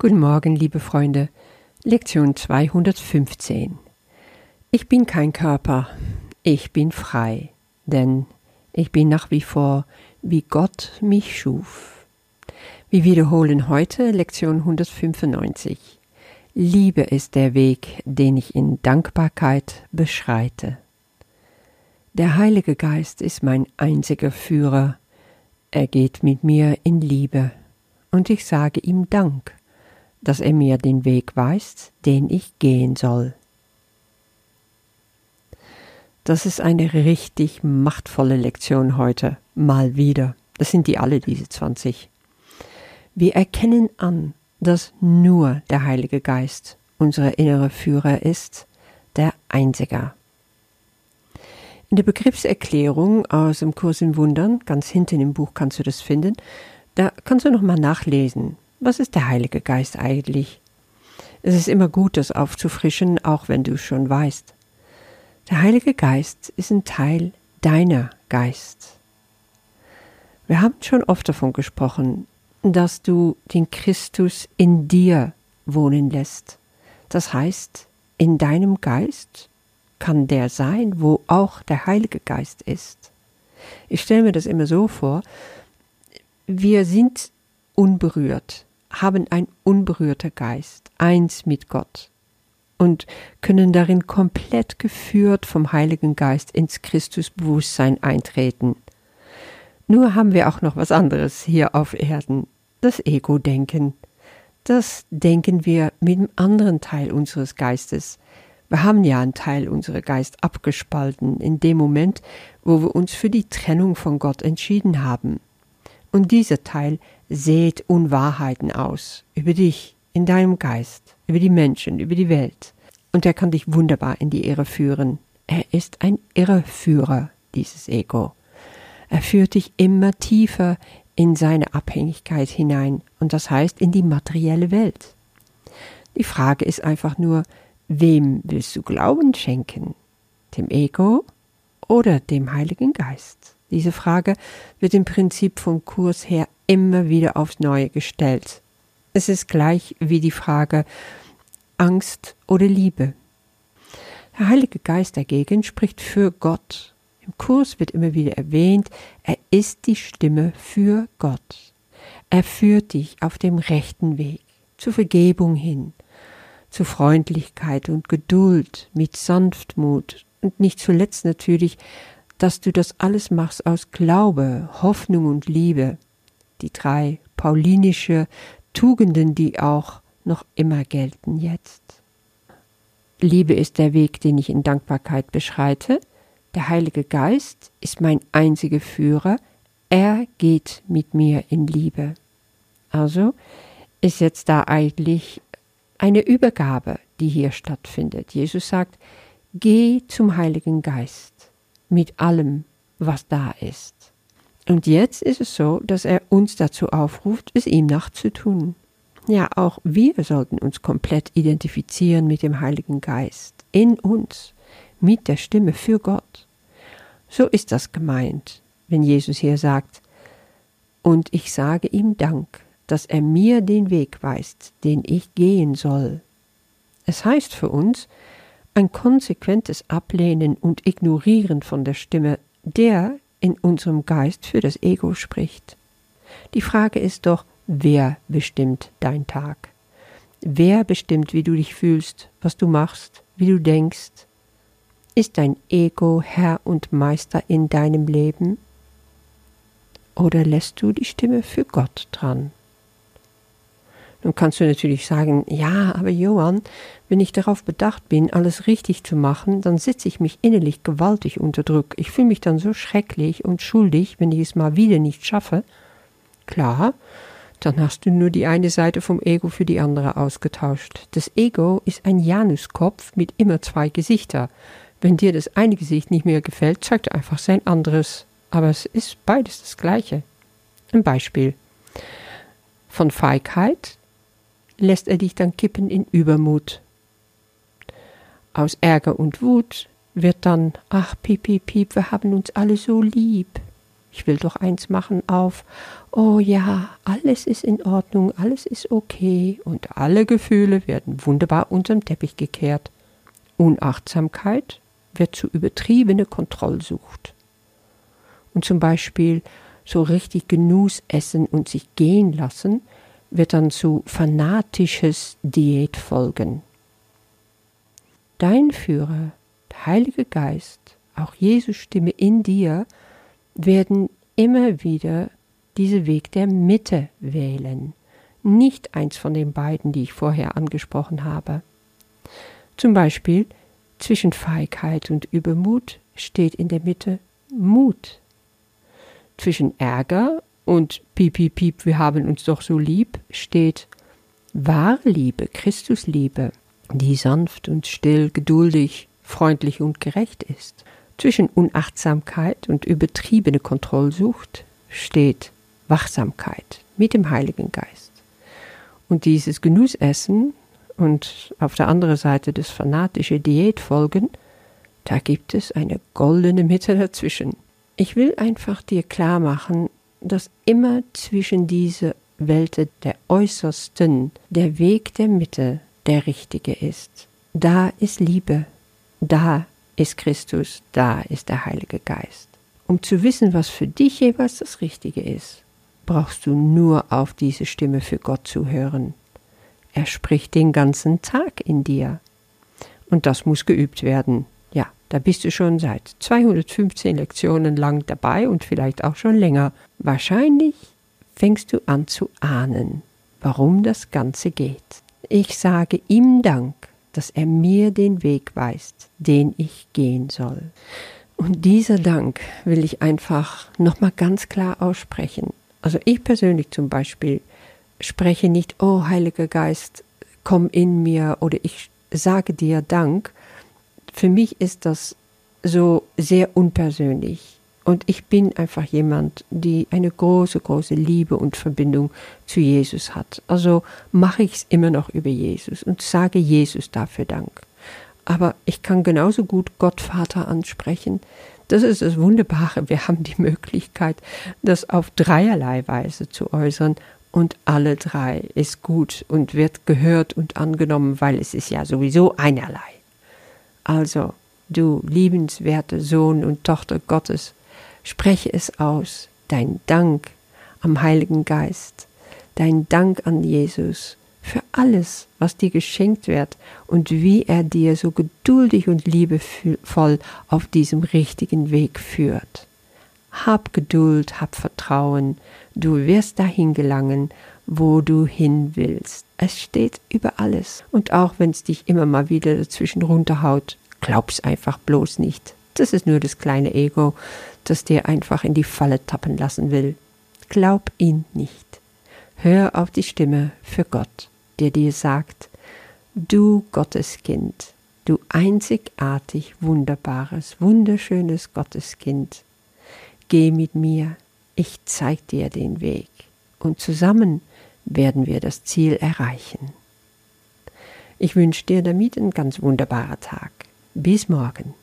Guten Morgen, liebe Freunde. Lektion 215. Ich bin kein Körper, ich bin frei, denn ich bin nach wie vor, wie Gott mich schuf. Wir wiederholen heute Lektion 195. Liebe ist der Weg, den ich in Dankbarkeit beschreite. Der Heilige Geist ist mein einziger Führer. Er geht mit mir in Liebe, und ich sage ihm Dank dass er mir den Weg weist, den ich gehen soll. Das ist eine richtig machtvolle Lektion heute, mal wieder. Das sind die alle, diese 20. Wir erkennen an, dass nur der Heilige Geist unser innerer Führer ist, der Einzige. In der Begriffserklärung aus dem Kurs in Wundern, ganz hinten im Buch kannst du das finden, da kannst du nochmal nachlesen, was ist der Heilige Geist eigentlich? Es ist immer gut, das aufzufrischen, auch wenn du es schon weißt. Der Heilige Geist ist ein Teil deiner Geist. Wir haben schon oft davon gesprochen, dass du den Christus in dir wohnen lässt. Das heißt, in deinem Geist kann der sein, wo auch der Heilige Geist ist. Ich stelle mir das immer so vor, wir sind unberührt haben ein unberührter Geist, eins mit Gott und können darin komplett geführt vom Heiligen Geist ins Christusbewusstsein eintreten. Nur haben wir auch noch was anderes hier auf Erden, das Ego-Denken. Das denken wir mit einem anderen Teil unseres Geistes. Wir haben ja einen Teil unserer Geist abgespalten in dem Moment, wo wir uns für die Trennung von Gott entschieden haben. Und dieser Teil sät Unwahrheiten aus über dich, in deinem Geist, über die Menschen, über die Welt. Und er kann dich wunderbar in die Irre führen. Er ist ein Irreführer, dieses Ego. Er führt dich immer tiefer in seine Abhängigkeit hinein, und das heißt in die materielle Welt. Die Frage ist einfach nur, wem willst du Glauben schenken? Dem Ego oder dem Heiligen Geist? Diese Frage wird im Prinzip vom Kurs her immer wieder aufs Neue gestellt. Es ist gleich wie die Frage Angst oder Liebe. Der Heilige Geist dagegen spricht für Gott. Im Kurs wird immer wieder erwähnt, er ist die Stimme für Gott. Er führt dich auf dem rechten Weg, zur Vergebung hin, zu Freundlichkeit und Geduld, mit Sanftmut und nicht zuletzt natürlich dass du das alles machst aus Glaube, Hoffnung und Liebe. Die drei paulinische Tugenden, die auch noch immer gelten jetzt. Liebe ist der Weg, den ich in Dankbarkeit beschreite. Der Heilige Geist ist mein einziger Führer. Er geht mit mir in Liebe. Also ist jetzt da eigentlich eine Übergabe, die hier stattfindet. Jesus sagt, geh zum Heiligen Geist mit allem, was da ist. Und jetzt ist es so, dass er uns dazu aufruft, es ihm nachzutun. Ja, auch wir sollten uns komplett identifizieren mit dem Heiligen Geist, in uns, mit der Stimme für Gott. So ist das gemeint, wenn Jesus hier sagt, und ich sage ihm Dank, dass er mir den Weg weist, den ich gehen soll. Es heißt für uns, ein konsequentes Ablehnen und Ignorieren von der Stimme, der in unserem Geist für das Ego spricht. Die Frage ist doch, wer bestimmt dein Tag? Wer bestimmt, wie du dich fühlst, was du machst, wie du denkst? Ist dein Ego Herr und Meister in deinem Leben? Oder lässt du die Stimme für Gott dran? Nun kannst du natürlich sagen, ja, aber Johann, wenn ich darauf bedacht bin, alles richtig zu machen, dann setze ich mich innerlich gewaltig unter Druck. Ich fühle mich dann so schrecklich und schuldig, wenn ich es mal wieder nicht schaffe. Klar, dann hast du nur die eine Seite vom Ego für die andere ausgetauscht. Das Ego ist ein Januskopf mit immer zwei Gesichter. Wenn dir das eine Gesicht nicht mehr gefällt, zeigt einfach sein anderes. Aber es ist beides das gleiche. Ein Beispiel. Von Feigheit lässt er dich dann kippen in Übermut. Aus Ärger und Wut wird dann, ach, piep, piep, piep, wir haben uns alle so lieb. Ich will doch eins machen auf, oh ja, alles ist in Ordnung, alles ist okay und alle Gefühle werden wunderbar unterm Teppich gekehrt. Unachtsamkeit wird zu übertriebene Kontrollsucht. Und zum Beispiel so richtig Genuss essen und sich gehen lassen, wird dann zu fanatisches Diätfolgen. Dein Führer, der Heilige Geist, auch Jesus Stimme in dir, werden immer wieder diesen Weg der Mitte wählen, nicht eins von den beiden, die ich vorher angesprochen habe. Zum Beispiel zwischen Feigheit und Übermut steht in der Mitte Mut. Zwischen Ärger und Piep, Piep, Piep, wir haben uns doch so lieb steht wahre Liebe, Christusliebe, die sanft und still, geduldig, freundlich und gerecht ist. Zwischen Unachtsamkeit und übertriebene Kontrollsucht steht Wachsamkeit mit dem Heiligen Geist. Und dieses Genussessen und auf der anderen Seite das fanatische Diätfolgen, da gibt es eine goldene Mitte dazwischen. Ich will einfach dir klar machen, dass immer zwischen diese Welten der Äußersten der Weg der Mitte der richtige ist. Da ist Liebe, da ist Christus, da ist der Heilige Geist. Um zu wissen, was für dich jeweils das Richtige ist, brauchst du nur auf diese Stimme für Gott zu hören. Er spricht den ganzen Tag in dir. Und das muss geübt werden. Ja, da bist du schon seit 215 Lektionen lang dabei und vielleicht auch schon länger. Wahrscheinlich fängst du an zu ahnen, warum das Ganze geht. Ich sage ihm Dank dass er mir den Weg weist, den ich gehen soll. Und dieser Dank will ich einfach nochmal ganz klar aussprechen. Also ich persönlich zum Beispiel spreche nicht, oh Heiliger Geist, komm in mir oder ich sage dir Dank. Für mich ist das so sehr unpersönlich. Und ich bin einfach jemand, die eine große, große Liebe und Verbindung zu Jesus hat. Also mache ich es immer noch über Jesus und sage Jesus dafür Dank. Aber ich kann genauso gut Gott Vater ansprechen. Das ist das Wunderbare. Wir haben die Möglichkeit, das auf dreierlei Weise zu äußern. Und alle drei ist gut und wird gehört und angenommen, weil es ist ja sowieso einerlei. Also, du liebenswerte Sohn und Tochter Gottes, Spreche es aus, dein Dank am Heiligen Geist, dein Dank an Jesus für alles, was dir geschenkt wird und wie er dir so geduldig und liebevoll auf diesem richtigen Weg führt. Hab Geduld, hab Vertrauen, du wirst dahin gelangen, wo du hin willst. Es steht über alles. Und auch wenn es dich immer mal wieder dazwischen runterhaut, glaub's einfach bloß nicht. Das ist nur das kleine Ego, das dir einfach in die Falle tappen lassen will. Glaub ihn nicht. Hör auf die Stimme für Gott, der dir sagt, du Gotteskind, du einzigartig wunderbares, wunderschönes Gotteskind, geh mit mir, ich zeig dir den Weg, und zusammen werden wir das Ziel erreichen. Ich wünsche dir damit einen ganz wunderbaren Tag. Bis morgen.